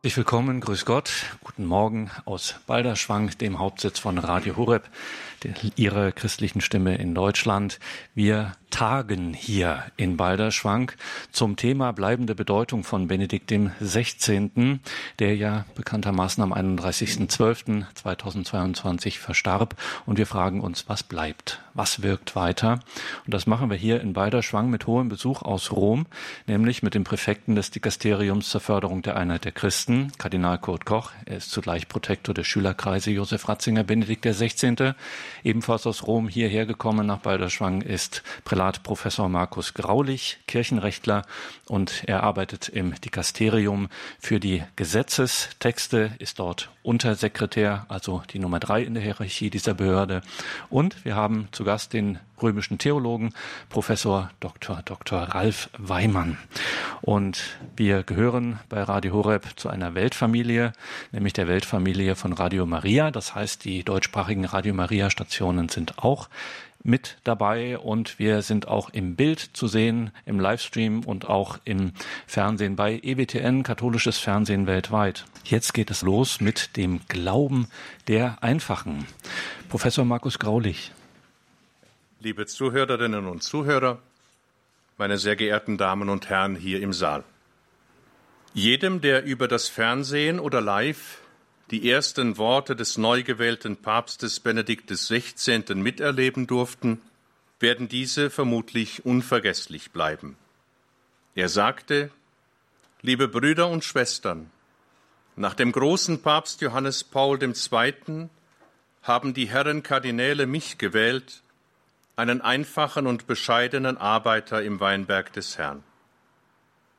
Herzlich willkommen, grüß Gott, guten Morgen aus Balderschwang, dem Hauptsitz von Radio Horeb, Ihre christlichen Stimme in Deutschland. Wir tagen hier in Balderschwang zum Thema bleibende Bedeutung von Benedikt dem 16., der ja bekanntermaßen am 31.12.2022 verstarb. Und wir fragen uns, was bleibt? Was wirkt weiter? Und das machen wir hier in Balderschwang mit hohem Besuch aus Rom, nämlich mit dem Präfekten des Dikasteriums zur Förderung der Einheit der Christen, Kardinal Kurt Koch. Er ist zugleich Protektor der Schülerkreise Josef Ratzinger, Benedikt 16. Ebenfalls aus Rom hierher gekommen nach Balderschwang ist Prälat Professor Markus Graulich, Kirchenrechtler, und er arbeitet im Dikasterium für die Gesetzestexte, ist dort Untersekretär, also die Nummer drei in der Hierarchie dieser Behörde. Und wir haben zu Gast den römischen Theologen, Professor Dr. Dr. Ralf Weimann. Und wir gehören bei Radio Horeb zu einer Weltfamilie, nämlich der Weltfamilie von Radio Maria. Das heißt, die deutschsprachigen Radio Maria Stationen sind auch mit dabei und wir sind auch im Bild zu sehen, im Livestream und auch im Fernsehen bei EWTN, katholisches Fernsehen weltweit. Jetzt geht es los mit dem Glauben der Einfachen. Professor Markus Graulich. Liebe Zuhörerinnen und Zuhörer, meine sehr geehrten Damen und Herren hier im Saal. Jedem, der über das Fernsehen oder live die ersten Worte des neu gewählten Papstes Benedikt XVI. miterleben durften, werden diese vermutlich unvergesslich bleiben. Er sagte, Liebe Brüder und Schwestern, nach dem großen Papst Johannes Paul II. haben die Herren Kardinäle mich gewählt, einen einfachen und bescheidenen Arbeiter im Weinberg des Herrn.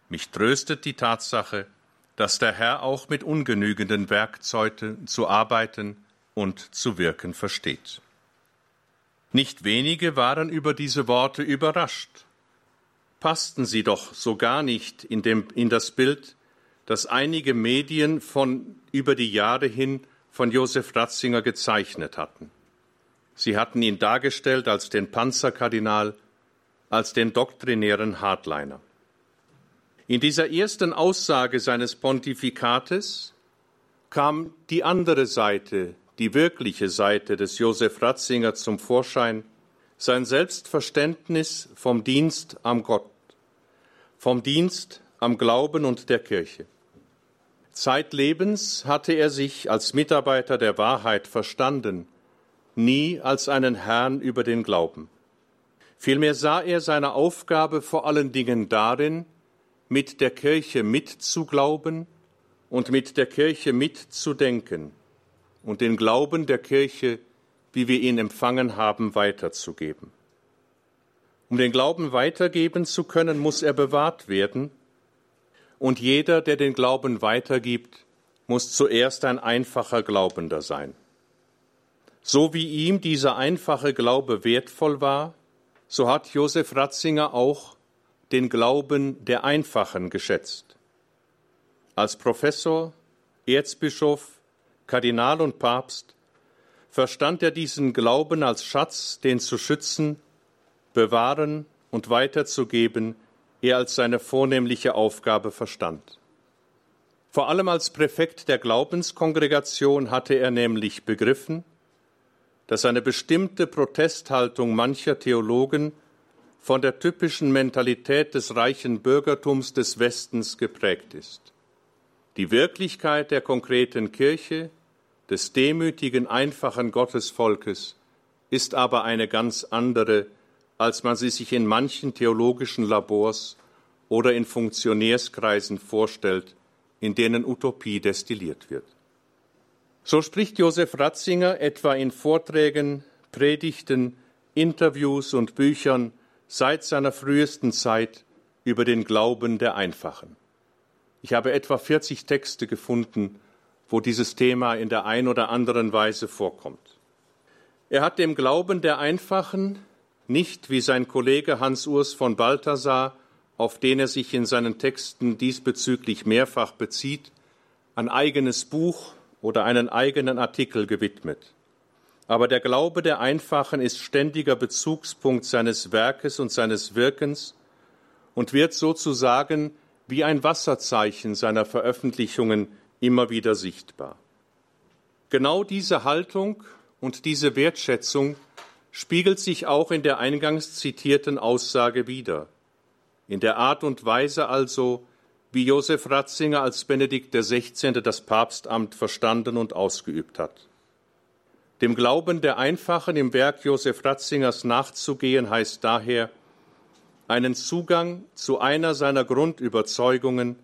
Mich tröstet die Tatsache, dass der Herr auch mit ungenügenden Werkzeugen zu arbeiten und zu wirken versteht. Nicht wenige waren über diese Worte überrascht. Passten sie doch so gar nicht in, dem, in das Bild, das einige Medien von über die Jahre hin von Josef Ratzinger gezeichnet hatten. Sie hatten ihn dargestellt als den Panzerkardinal, als den doktrinären Hardliner. In dieser ersten Aussage seines Pontifikates kam die andere Seite, die wirkliche Seite des Josef Ratzinger zum Vorschein, sein Selbstverständnis vom Dienst am Gott, vom Dienst am Glauben und der Kirche. Zeitlebens hatte er sich als Mitarbeiter der Wahrheit verstanden, nie als einen Herrn über den Glauben. Vielmehr sah er seine Aufgabe vor allen Dingen darin, mit der Kirche mitzuglauben und mit der Kirche mitzudenken und den Glauben der Kirche, wie wir ihn empfangen haben, weiterzugeben. Um den Glauben weitergeben zu können, muss er bewahrt werden, und jeder, der den Glauben weitergibt, muss zuerst ein einfacher Glaubender sein. So wie ihm dieser einfache Glaube wertvoll war, so hat Josef Ratzinger auch den Glauben der Einfachen geschätzt. Als Professor, Erzbischof, Kardinal und Papst verstand er diesen Glauben als Schatz, den zu schützen, bewahren und weiterzugeben, er als seine vornehmliche Aufgabe verstand. Vor allem als Präfekt der Glaubenskongregation hatte er nämlich begriffen, dass eine bestimmte Protesthaltung mancher Theologen von der typischen Mentalität des reichen Bürgertums des Westens geprägt ist. Die Wirklichkeit der konkreten Kirche, des demütigen, einfachen Gottesvolkes, ist aber eine ganz andere, als man sie sich in manchen theologischen Labors oder in Funktionärskreisen vorstellt, in denen Utopie destilliert wird. So spricht Josef Ratzinger etwa in Vorträgen, Predigten, Interviews und Büchern seit seiner frühesten Zeit über den Glauben der Einfachen. Ich habe etwa 40 Texte gefunden, wo dieses Thema in der ein oder anderen Weise vorkommt. Er hat dem Glauben der Einfachen nicht wie sein Kollege Hans Urs von Balthasar, auf den er sich in seinen Texten diesbezüglich mehrfach bezieht, ein eigenes Buch oder einen eigenen Artikel gewidmet. Aber der Glaube der Einfachen ist ständiger Bezugspunkt seines Werkes und seines Wirkens und wird sozusagen wie ein Wasserzeichen seiner Veröffentlichungen immer wieder sichtbar. Genau diese Haltung und diese Wertschätzung spiegelt sich auch in der eingangs zitierten Aussage wider. In der Art und Weise also, wie Josef Ratzinger als Benedikt XVI. das Papstamt verstanden und ausgeübt hat. Dem Glauben der Einfachen im Werk Josef Ratzingers nachzugehen, heißt daher, einen Zugang zu einer seiner Grundüberzeugungen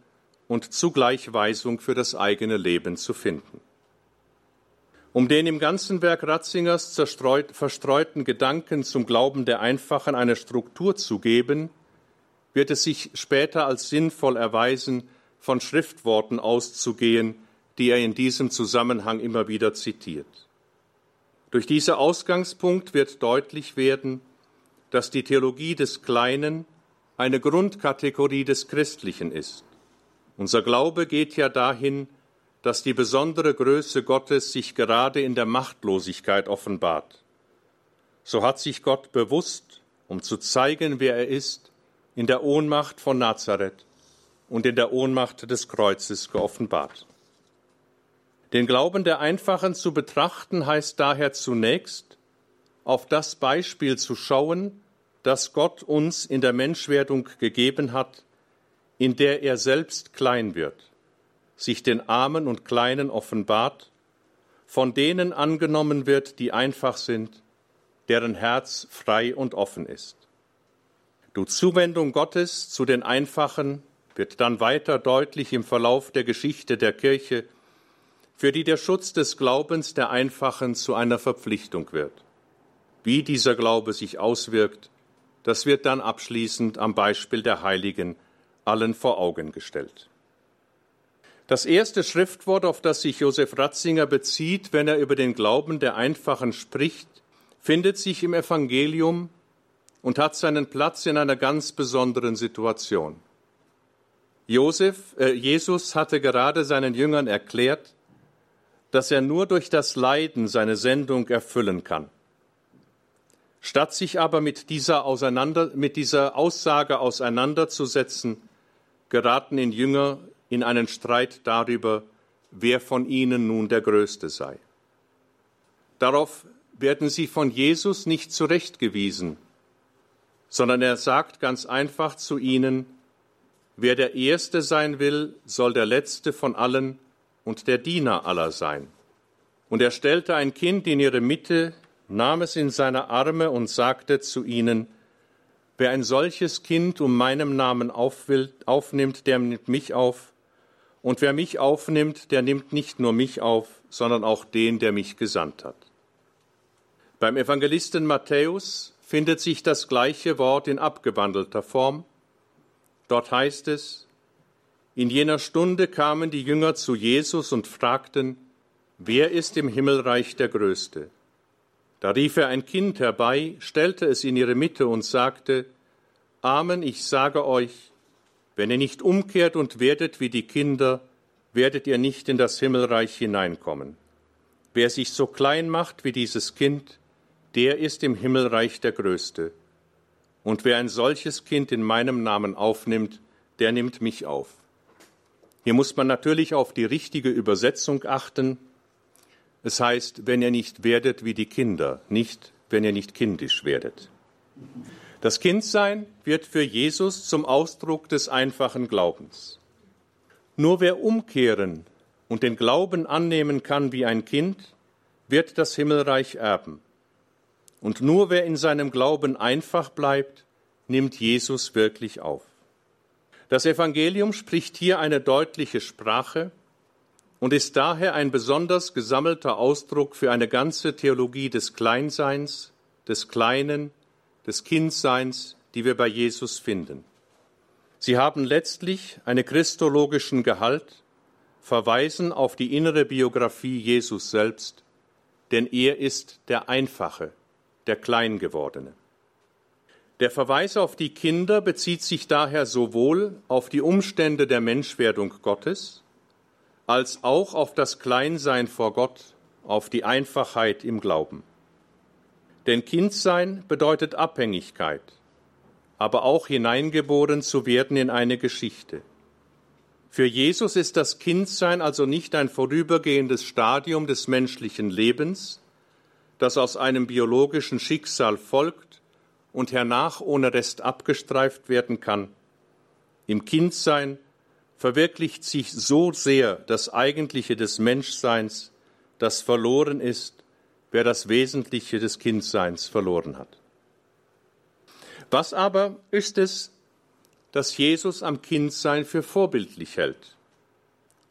und zugleich Weisung für das eigene Leben zu finden. Um den im ganzen Werk Ratzingers verstreuten Gedanken zum Glauben der Einfachen eine Struktur zu geben, wird es sich später als sinnvoll erweisen, von Schriftworten auszugehen, die er in diesem Zusammenhang immer wieder zitiert. Durch diesen Ausgangspunkt wird deutlich werden, dass die Theologie des Kleinen eine Grundkategorie des Christlichen ist. Unser Glaube geht ja dahin, dass die besondere Größe Gottes sich gerade in der Machtlosigkeit offenbart. So hat sich Gott bewusst, um zu zeigen, wer er ist, in der Ohnmacht von Nazareth und in der Ohnmacht des Kreuzes geoffenbart. Den Glauben der Einfachen zu betrachten heißt daher zunächst, auf das Beispiel zu schauen, das Gott uns in der Menschwerdung gegeben hat, in der er selbst klein wird sich den Armen und Kleinen offenbart, von denen angenommen wird, die einfach sind, deren Herz frei und offen ist. Du Zuwendung Gottes zu den Einfachen wird dann weiter deutlich im Verlauf der Geschichte der Kirche, für die der Schutz des Glaubens der Einfachen zu einer Verpflichtung wird. Wie dieser Glaube sich auswirkt, das wird dann abschließend am Beispiel der Heiligen allen vor Augen gestellt. Das erste Schriftwort, auf das sich Josef Ratzinger bezieht, wenn er über den Glauben der Einfachen spricht, findet sich im Evangelium und hat seinen Platz in einer ganz besonderen Situation. Josef, äh, Jesus hatte gerade seinen Jüngern erklärt, dass er nur durch das Leiden seine Sendung erfüllen kann. Statt sich aber mit dieser, Auseinander, mit dieser Aussage auseinanderzusetzen, geraten in Jünger in einen Streit darüber, wer von ihnen nun der Größte sei. Darauf werden sie von Jesus nicht zurechtgewiesen, sondern er sagt ganz einfach zu ihnen, wer der Erste sein will, soll der Letzte von allen und der Diener aller sein. Und er stellte ein Kind in ihre Mitte, nahm es in seine Arme und sagte zu ihnen, Wer ein solches Kind um meinem Namen aufnimmt, der nimmt mich auf, und wer mich aufnimmt, der nimmt nicht nur mich auf, sondern auch den, der mich gesandt hat. Beim Evangelisten Matthäus findet sich das gleiche Wort in abgewandelter Form. Dort heißt es, in jener Stunde kamen die Jünger zu Jesus und fragten, wer ist im Himmelreich der Größte? Da rief er ein Kind herbei, stellte es in ihre Mitte und sagte, Amen, ich sage euch, wenn ihr nicht umkehrt und werdet wie die Kinder, werdet ihr nicht in das Himmelreich hineinkommen. Wer sich so klein macht wie dieses Kind, der ist im Himmelreich der Größte. Und wer ein solches Kind in meinem Namen aufnimmt, der nimmt mich auf. Hier muss man natürlich auf die richtige Übersetzung achten. Es heißt, wenn ihr nicht werdet wie die Kinder, nicht wenn ihr nicht kindisch werdet. Das Kindsein wird für Jesus zum Ausdruck des einfachen Glaubens. Nur wer umkehren und den Glauben annehmen kann wie ein Kind, wird das Himmelreich erben. Und nur wer in seinem Glauben einfach bleibt, nimmt Jesus wirklich auf. Das Evangelium spricht hier eine deutliche Sprache und ist daher ein besonders gesammelter Ausdruck für eine ganze Theologie des Kleinseins, des Kleinen, des Kindseins, die wir bei Jesus finden. Sie haben letztlich einen christologischen Gehalt, verweisen auf die innere Biografie Jesus selbst, denn er ist der Einfache, der Kleingewordene. Der Verweis auf die Kinder bezieht sich daher sowohl auf die Umstände der Menschwerdung Gottes, als auch auf das Kleinsein vor Gott, auf die Einfachheit im Glauben. Denn Kindsein bedeutet Abhängigkeit, aber auch hineingeboren zu werden in eine Geschichte. Für Jesus ist das Kindsein also nicht ein vorübergehendes Stadium des menschlichen Lebens, das aus einem biologischen Schicksal folgt und hernach ohne Rest abgestreift werden kann. Im Kindsein verwirklicht sich so sehr das Eigentliche des Menschseins, das verloren ist, wer das Wesentliche des Kindseins verloren hat. Was aber ist es, das Jesus am Kindsein für vorbildlich hält?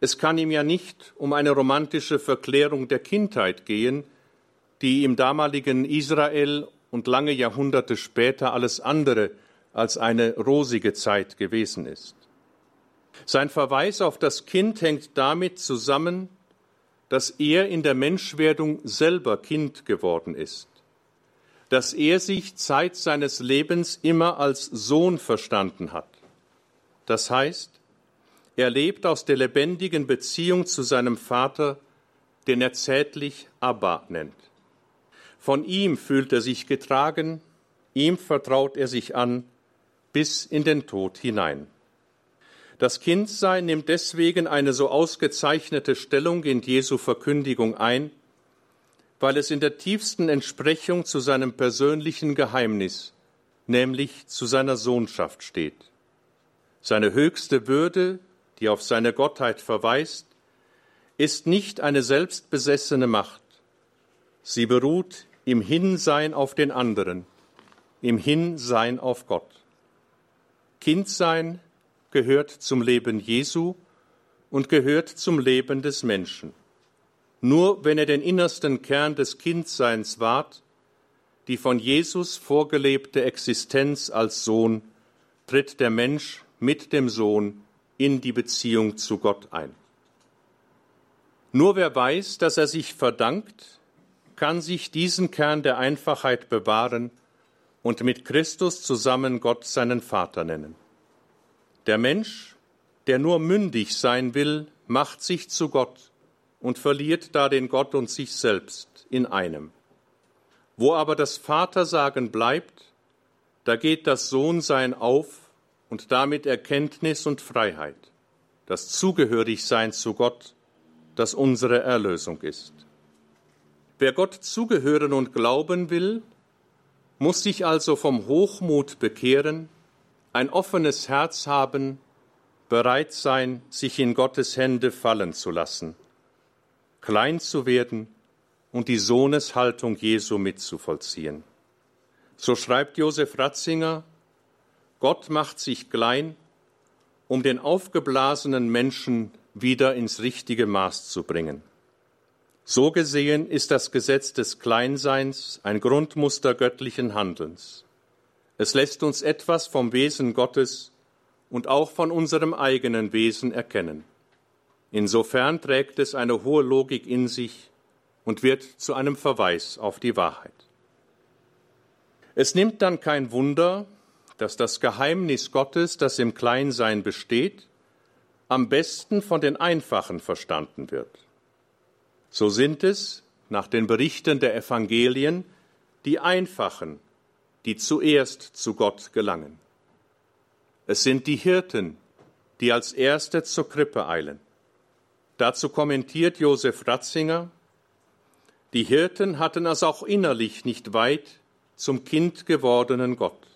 Es kann ihm ja nicht um eine romantische Verklärung der Kindheit gehen, die im damaligen Israel und lange Jahrhunderte später alles andere als eine rosige Zeit gewesen ist. Sein Verweis auf das Kind hängt damit zusammen, dass er in der Menschwerdung selber Kind geworden ist, dass er sich Zeit seines Lebens immer als Sohn verstanden hat. Das heißt, er lebt aus der lebendigen Beziehung zu seinem Vater, den er zärtlich Abba nennt. Von ihm fühlt er sich getragen, ihm vertraut er sich an bis in den Tod hinein. Das Kindsein nimmt deswegen eine so ausgezeichnete Stellung in Jesu Verkündigung ein, weil es in der tiefsten Entsprechung zu seinem persönlichen Geheimnis, nämlich zu seiner Sohnschaft steht. Seine höchste Würde, die auf seine Gottheit verweist, ist nicht eine selbstbesessene Macht. Sie beruht im Hinsein auf den anderen, im Hinsein auf Gott. Kindsein gehört zum Leben Jesu und gehört zum Leben des Menschen. Nur wenn er den innersten Kern des Kindseins wahrt, die von Jesus vorgelebte Existenz als Sohn, tritt der Mensch mit dem Sohn in die Beziehung zu Gott ein. Nur wer weiß, dass er sich verdankt, kann sich diesen Kern der Einfachheit bewahren und mit Christus zusammen Gott seinen Vater nennen. Der Mensch, der nur mündig sein will, macht sich zu Gott und verliert da den Gott und sich selbst in einem. Wo aber das Vatersagen bleibt, da geht das Sohnsein auf und damit Erkenntnis und Freiheit, das Zugehörigsein zu Gott, das unsere Erlösung ist. Wer Gott zugehören und glauben will, muss sich also vom Hochmut bekehren ein offenes Herz haben, bereit sein, sich in Gottes Hände fallen zu lassen, klein zu werden und die Sohneshaltung Jesu mitzuvollziehen. So schreibt Josef Ratzinger, Gott macht sich klein, um den aufgeblasenen Menschen wieder ins richtige Maß zu bringen. So gesehen ist das Gesetz des Kleinseins ein Grundmuster göttlichen Handelns. Es lässt uns etwas vom Wesen Gottes und auch von unserem eigenen Wesen erkennen. Insofern trägt es eine hohe Logik in sich und wird zu einem Verweis auf die Wahrheit. Es nimmt dann kein Wunder, dass das Geheimnis Gottes, das im Kleinsein besteht, am besten von den Einfachen verstanden wird. So sind es, nach den Berichten der Evangelien, die Einfachen, die zuerst zu Gott gelangen. Es sind die Hirten, die als Erste zur Krippe eilen. Dazu kommentiert Josef Ratzinger, die Hirten hatten es auch innerlich nicht weit zum Kind gewordenen Gott.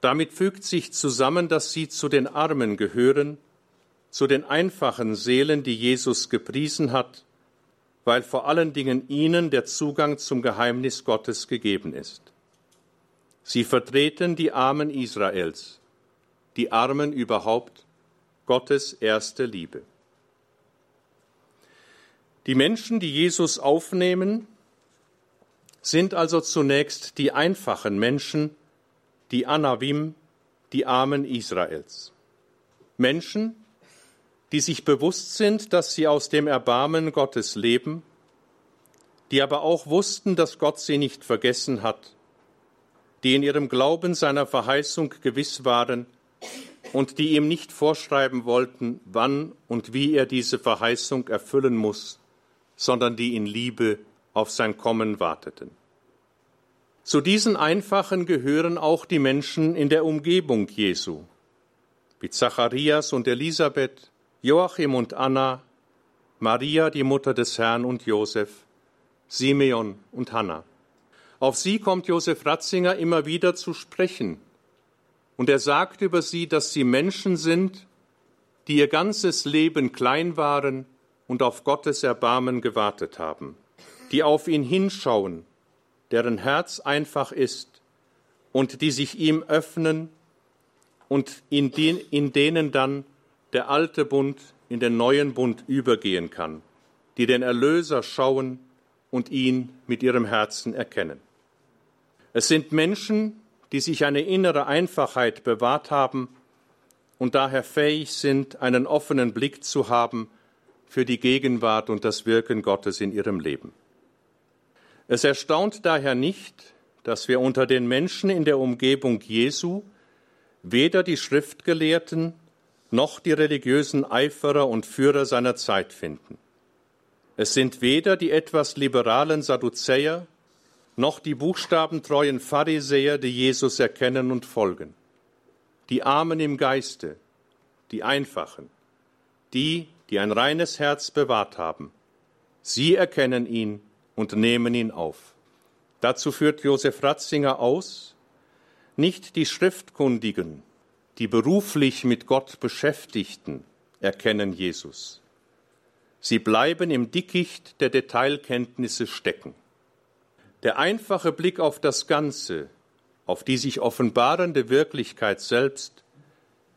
Damit fügt sich zusammen, dass sie zu den Armen gehören, zu den einfachen Seelen, die Jesus gepriesen hat, weil vor allen Dingen ihnen der Zugang zum Geheimnis Gottes gegeben ist. Sie vertreten die Armen Israels, die Armen überhaupt, Gottes erste Liebe. Die Menschen, die Jesus aufnehmen, sind also zunächst die einfachen Menschen, die Anavim, die Armen Israels. Menschen, die sich bewusst sind, dass sie aus dem Erbarmen Gottes leben, die aber auch wussten, dass Gott sie nicht vergessen hat die in ihrem Glauben seiner Verheißung gewiss waren und die ihm nicht vorschreiben wollten, wann und wie er diese Verheißung erfüllen muss, sondern die in Liebe auf sein Kommen warteten. Zu diesen Einfachen gehören auch die Menschen in der Umgebung Jesu. wie Zacharias und Elisabeth, Joachim und Anna, Maria, die Mutter des Herrn und Josef, Simeon und Hannah. Auf sie kommt Josef Ratzinger immer wieder zu sprechen. Und er sagt über sie, dass sie Menschen sind, die ihr ganzes Leben klein waren und auf Gottes Erbarmen gewartet haben, die auf ihn hinschauen, deren Herz einfach ist und die sich ihm öffnen und in, den, in denen dann der alte Bund in den neuen Bund übergehen kann, die den Erlöser schauen und ihn mit ihrem Herzen erkennen. Es sind Menschen, die sich eine innere Einfachheit bewahrt haben und daher fähig sind, einen offenen Blick zu haben für die Gegenwart und das Wirken Gottes in ihrem Leben. Es erstaunt daher nicht, dass wir unter den Menschen in der Umgebung Jesu weder die Schriftgelehrten noch die religiösen Eiferer und Führer seiner Zeit finden. Es sind weder die etwas liberalen Sadduzäer noch die buchstabentreuen Pharisäer, die Jesus erkennen und folgen. Die Armen im Geiste, die Einfachen, die, die ein reines Herz bewahrt haben. Sie erkennen ihn und nehmen ihn auf. Dazu führt Josef Ratzinger aus, nicht die Schriftkundigen, die beruflich mit Gott Beschäftigten, erkennen Jesus. Sie bleiben im Dickicht der Detailkenntnisse stecken. Der einfache Blick auf das Ganze, auf die sich offenbarende Wirklichkeit selbst,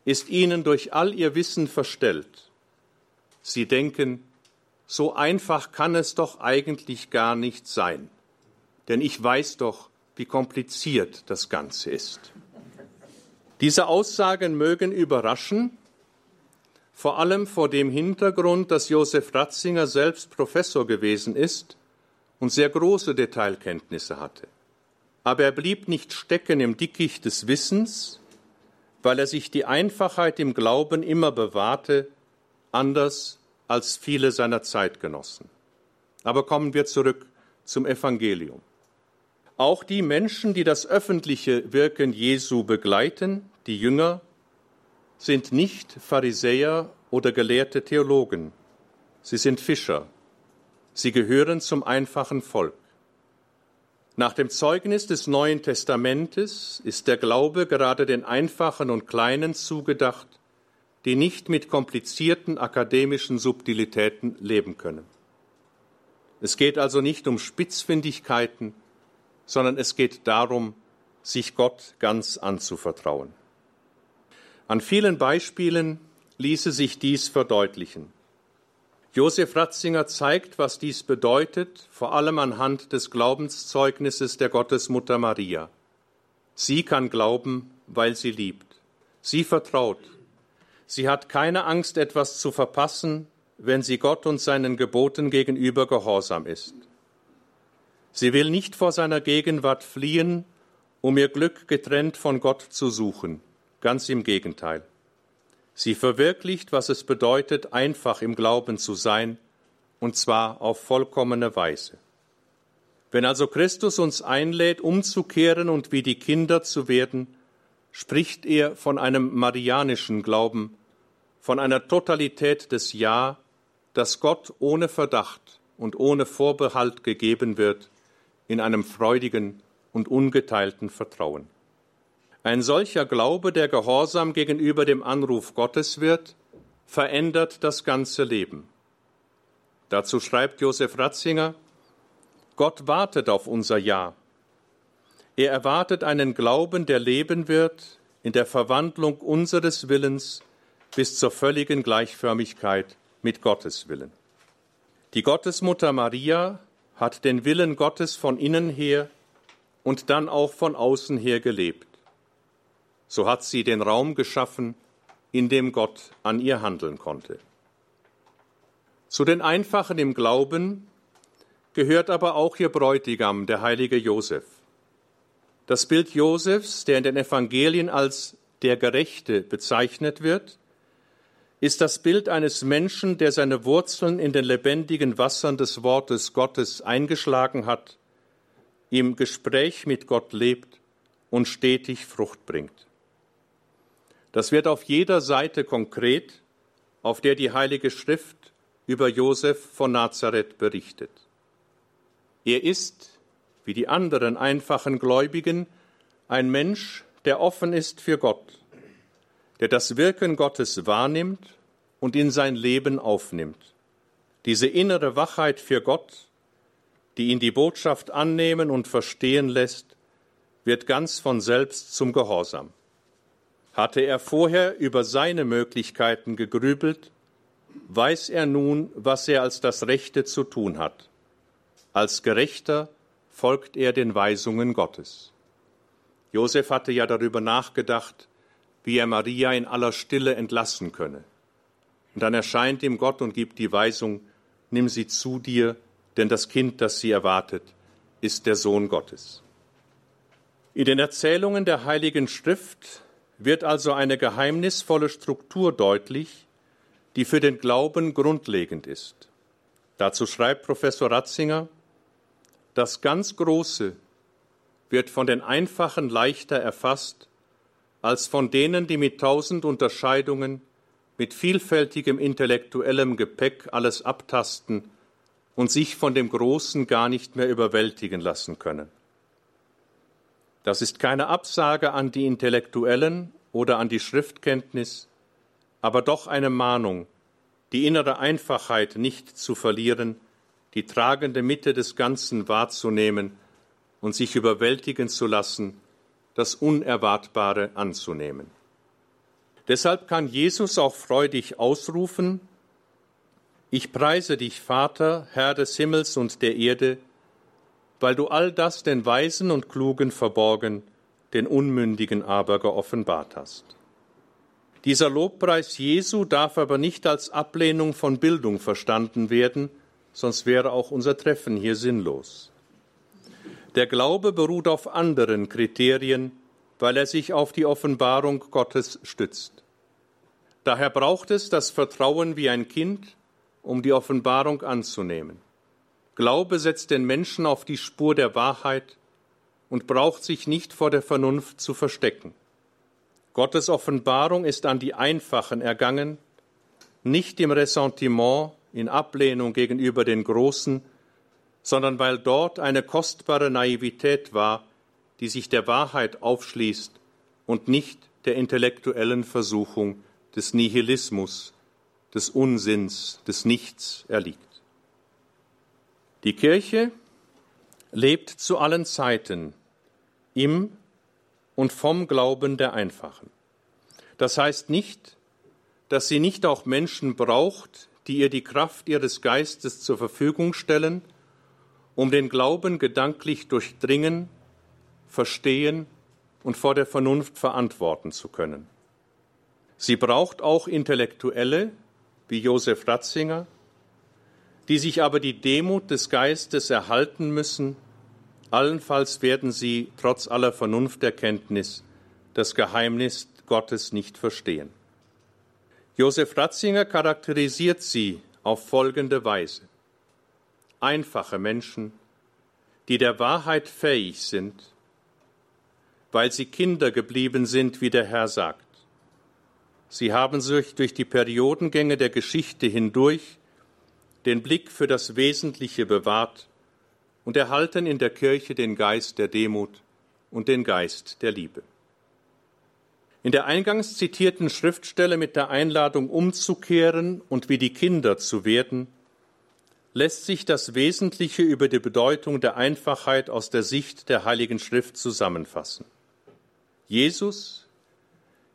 ist ihnen durch all ihr Wissen verstellt. Sie denken, so einfach kann es doch eigentlich gar nicht sein, denn ich weiß doch, wie kompliziert das Ganze ist. Diese Aussagen mögen überraschen, vor allem vor dem Hintergrund, dass Josef Ratzinger selbst Professor gewesen ist und sehr große Detailkenntnisse hatte. Aber er blieb nicht stecken im Dickicht des Wissens, weil er sich die Einfachheit im Glauben immer bewahrte, anders als viele seiner Zeitgenossen. Aber kommen wir zurück zum Evangelium. Auch die Menschen, die das öffentliche Wirken Jesu begleiten, die Jünger, sind nicht Pharisäer oder gelehrte Theologen. Sie sind Fischer. Sie gehören zum einfachen Volk. Nach dem Zeugnis des Neuen Testamentes ist der Glaube gerade den Einfachen und Kleinen zugedacht, die nicht mit komplizierten akademischen Subtilitäten leben können. Es geht also nicht um Spitzfindigkeiten, sondern es geht darum, sich Gott ganz anzuvertrauen. An vielen Beispielen ließe sich dies verdeutlichen. Josef Ratzinger zeigt, was dies bedeutet, vor allem anhand des Glaubenszeugnisses der Gottesmutter Maria. Sie kann glauben, weil sie liebt. Sie vertraut. Sie hat keine Angst, etwas zu verpassen, wenn sie Gott und seinen Geboten gegenüber gehorsam ist. Sie will nicht vor seiner Gegenwart fliehen, um ihr Glück getrennt von Gott zu suchen. Ganz im Gegenteil. Sie verwirklicht, was es bedeutet, einfach im Glauben zu sein, und zwar auf vollkommene Weise. Wenn also Christus uns einlädt, umzukehren und wie die Kinder zu werden, spricht er von einem marianischen Glauben, von einer Totalität des Ja, das Gott ohne Verdacht und ohne Vorbehalt gegeben wird, in einem freudigen und ungeteilten Vertrauen. Ein solcher Glaube, der gehorsam gegenüber dem Anruf Gottes wird, verändert das ganze Leben. Dazu schreibt Josef Ratzinger, Gott wartet auf unser Ja. Er erwartet einen Glauben, der leben wird in der Verwandlung unseres Willens bis zur völligen Gleichförmigkeit mit Gottes Willen. Die Gottesmutter Maria hat den Willen Gottes von innen her und dann auch von außen her gelebt. So hat sie den Raum geschaffen, in dem Gott an ihr handeln konnte. Zu den Einfachen im Glauben gehört aber auch ihr Bräutigam, der heilige Josef. Das Bild Josefs, der in den Evangelien als der Gerechte bezeichnet wird, ist das Bild eines Menschen, der seine Wurzeln in den lebendigen Wassern des Wortes Gottes eingeschlagen hat, im Gespräch mit Gott lebt und stetig Frucht bringt. Das wird auf jeder Seite konkret, auf der die Heilige Schrift über Josef von Nazareth berichtet. Er ist, wie die anderen einfachen Gläubigen, ein Mensch, der offen ist für Gott, der das Wirken Gottes wahrnimmt und in sein Leben aufnimmt. Diese innere Wachheit für Gott, die ihn die Botschaft annehmen und verstehen lässt, wird ganz von selbst zum Gehorsam. Hatte er vorher über seine Möglichkeiten gegrübelt, weiß er nun, was er als das Rechte zu tun hat. Als Gerechter folgt er den Weisungen Gottes. Josef hatte ja darüber nachgedacht, wie er Maria in aller Stille entlassen könne. Und dann erscheint ihm Gott und gibt die Weisung, nimm sie zu dir, denn das Kind, das sie erwartet, ist der Sohn Gottes. In den Erzählungen der Heiligen Schrift wird also eine geheimnisvolle Struktur deutlich, die für den Glauben grundlegend ist. Dazu schreibt Professor Ratzinger, das ganz Große wird von den Einfachen leichter erfasst als von denen, die mit tausend Unterscheidungen, mit vielfältigem intellektuellem Gepäck alles abtasten und sich von dem Großen gar nicht mehr überwältigen lassen können. Das ist keine Absage an die Intellektuellen oder an die Schriftkenntnis, aber doch eine Mahnung, die innere Einfachheit nicht zu verlieren, die tragende Mitte des Ganzen wahrzunehmen und sich überwältigen zu lassen, das Unerwartbare anzunehmen. Deshalb kann Jesus auch freudig ausrufen, Ich preise dich, Vater, Herr des Himmels und der Erde, weil du all das den Weisen und Klugen verborgen, den Unmündigen aber geoffenbart hast. Dieser Lobpreis Jesu darf aber nicht als Ablehnung von Bildung verstanden werden, sonst wäre auch unser Treffen hier sinnlos. Der Glaube beruht auf anderen Kriterien, weil er sich auf die Offenbarung Gottes stützt. Daher braucht es das Vertrauen wie ein Kind, um die Offenbarung anzunehmen. Glaube setzt den Menschen auf die Spur der Wahrheit und braucht sich nicht vor der Vernunft zu verstecken. Gottes Offenbarung ist an die Einfachen ergangen, nicht im Ressentiment, in Ablehnung gegenüber den Großen, sondern weil dort eine kostbare Naivität war, die sich der Wahrheit aufschließt und nicht der intellektuellen Versuchung des Nihilismus, des Unsinns, des Nichts erliegt. Die Kirche lebt zu allen Zeiten im und vom Glauben der Einfachen. Das heißt nicht, dass sie nicht auch Menschen braucht, die ihr die Kraft ihres Geistes zur Verfügung stellen, um den Glauben gedanklich durchdringen, verstehen und vor der Vernunft verantworten zu können. Sie braucht auch Intellektuelle wie Josef Ratzinger, die sich aber die Demut des Geistes erhalten müssen, allenfalls werden sie trotz aller Vernunfterkenntnis das Geheimnis Gottes nicht verstehen. Josef Ratzinger charakterisiert sie auf folgende Weise. Einfache Menschen, die der Wahrheit fähig sind, weil sie Kinder geblieben sind, wie der Herr sagt. Sie haben sich durch die Periodengänge der Geschichte hindurch den Blick für das Wesentliche bewahrt und erhalten in der Kirche den Geist der Demut und den Geist der Liebe. In der eingangs zitierten Schriftstelle mit der Einladung umzukehren und wie die Kinder zu werden, lässt sich das Wesentliche über die Bedeutung der Einfachheit aus der Sicht der Heiligen Schrift zusammenfassen. Jesus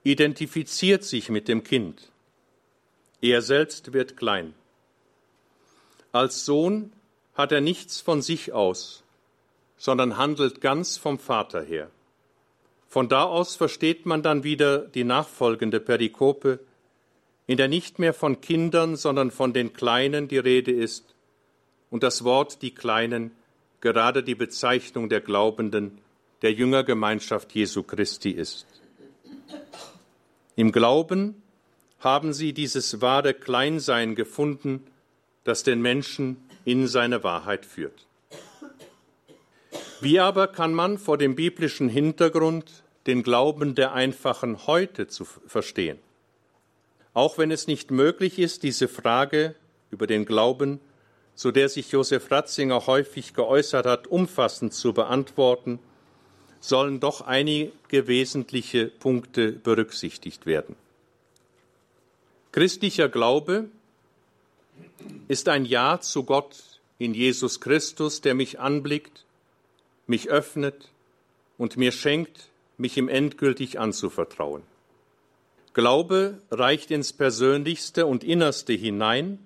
identifiziert sich mit dem Kind. Er selbst wird klein. Als Sohn hat er nichts von sich aus, sondern handelt ganz vom Vater her. Von da aus versteht man dann wieder die nachfolgende Perikope, in der nicht mehr von Kindern, sondern von den Kleinen die Rede ist und das Wort die Kleinen gerade die Bezeichnung der Glaubenden, der Jüngergemeinschaft Jesu Christi ist. Im Glauben haben sie dieses wahre Kleinsein gefunden, das den Menschen in seine Wahrheit führt. Wie aber kann man vor dem biblischen Hintergrund den Glauben der Einfachen heute zu verstehen. Auch wenn es nicht möglich ist, diese Frage über den Glauben, zu der sich Josef Ratzinger häufig geäußert hat, umfassend zu beantworten, sollen doch einige wesentliche Punkte berücksichtigt werden. Christlicher Glaube ist ein Ja zu Gott in Jesus Christus, der mich anblickt, mich öffnet und mir schenkt, mich ihm endgültig anzuvertrauen. Glaube reicht ins Persönlichste und Innerste hinein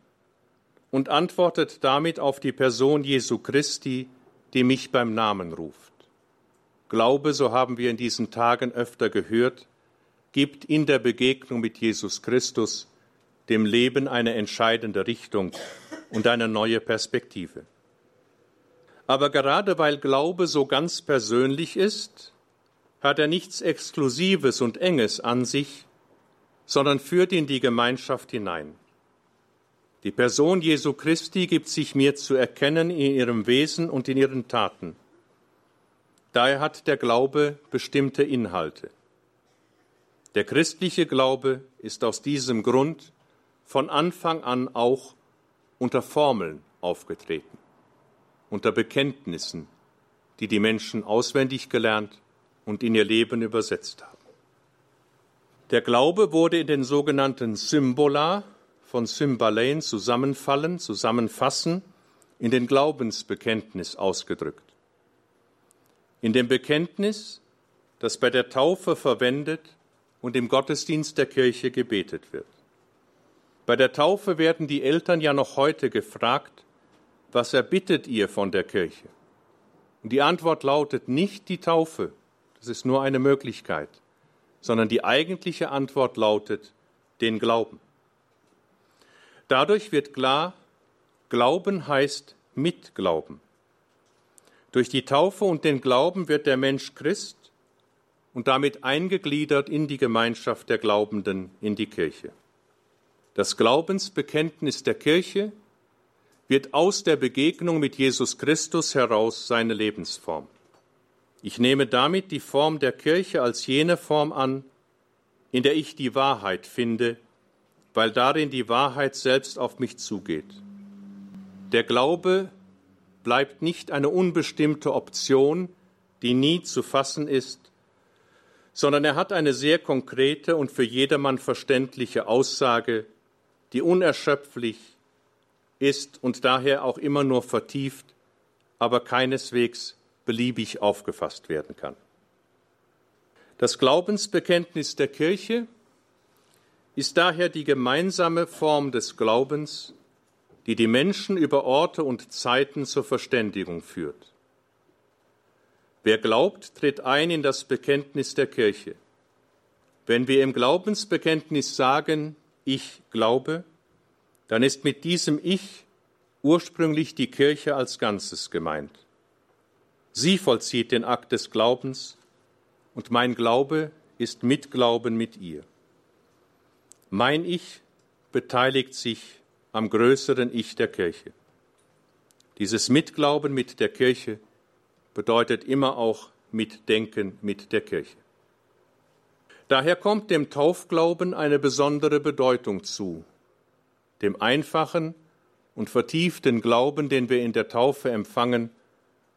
und antwortet damit auf die Person Jesu Christi, die mich beim Namen ruft. Glaube, so haben wir in diesen Tagen öfter gehört, gibt in der Begegnung mit Jesus Christus dem Leben eine entscheidende Richtung und eine neue Perspektive. Aber gerade weil Glaube so ganz persönlich ist, hat er nichts Exklusives und Enges an sich, sondern führt in die Gemeinschaft hinein. Die Person Jesu Christi gibt sich mir zu erkennen in ihrem Wesen und in ihren Taten. Daher hat der Glaube bestimmte Inhalte. Der christliche Glaube ist aus diesem Grund von Anfang an auch unter Formeln aufgetreten, unter Bekenntnissen, die die Menschen auswendig gelernt und in ihr Leben übersetzt haben. Der Glaube wurde in den sogenannten Symbola von Symbalein zusammenfallen, zusammenfassen, in den Glaubensbekenntnis ausgedrückt. In dem Bekenntnis, das bei der Taufe verwendet und im Gottesdienst der Kirche gebetet wird. Bei der Taufe werden die Eltern ja noch heute gefragt, was erbittet ihr von der Kirche? Und die Antwort lautet nicht die Taufe, das ist nur eine Möglichkeit, sondern die eigentliche Antwort lautet den Glauben. Dadurch wird klar, Glauben heißt Mitglauben. Durch die Taufe und den Glauben wird der Mensch Christ und damit eingegliedert in die Gemeinschaft der Glaubenden, in die Kirche. Das Glaubensbekenntnis der Kirche wird aus der Begegnung mit Jesus Christus heraus seine Lebensform. Ich nehme damit die Form der Kirche als jene Form an, in der ich die Wahrheit finde, weil darin die Wahrheit selbst auf mich zugeht. Der Glaube bleibt nicht eine unbestimmte Option, die nie zu fassen ist, sondern er hat eine sehr konkrete und für jedermann verständliche Aussage, die unerschöpflich ist und daher auch immer nur vertieft, aber keineswegs beliebig aufgefasst werden kann. Das Glaubensbekenntnis der Kirche ist daher die gemeinsame Form des Glaubens, die die Menschen über Orte und Zeiten zur Verständigung führt. Wer glaubt, tritt ein in das Bekenntnis der Kirche. Wenn wir im Glaubensbekenntnis sagen, ich glaube, dann ist mit diesem Ich ursprünglich die Kirche als Ganzes gemeint. Sie vollzieht den Akt des Glaubens und mein Glaube ist Mitglauben mit ihr. Mein Ich beteiligt sich am größeren Ich der Kirche. Dieses Mitglauben mit der Kirche bedeutet immer auch Mitdenken mit der Kirche. Daher kommt dem Taufglauben eine besondere Bedeutung zu, dem einfachen und vertieften Glauben, den wir in der Taufe empfangen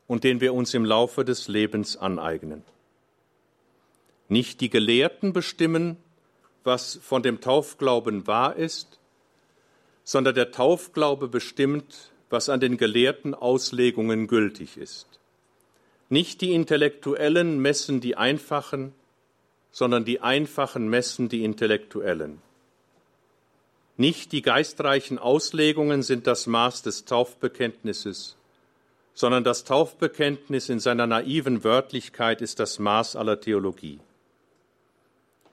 und den wir uns im Laufe des Lebens aneignen. Nicht die Gelehrten bestimmen, was von dem Taufglauben wahr ist, sondern der Taufglaube bestimmt, was an den gelehrten Auslegungen gültig ist. Nicht die Intellektuellen messen die einfachen, sondern die einfachen messen die Intellektuellen. Nicht die geistreichen Auslegungen sind das Maß des Taufbekenntnisses, sondern das Taufbekenntnis in seiner naiven Wörtlichkeit ist das Maß aller Theologie.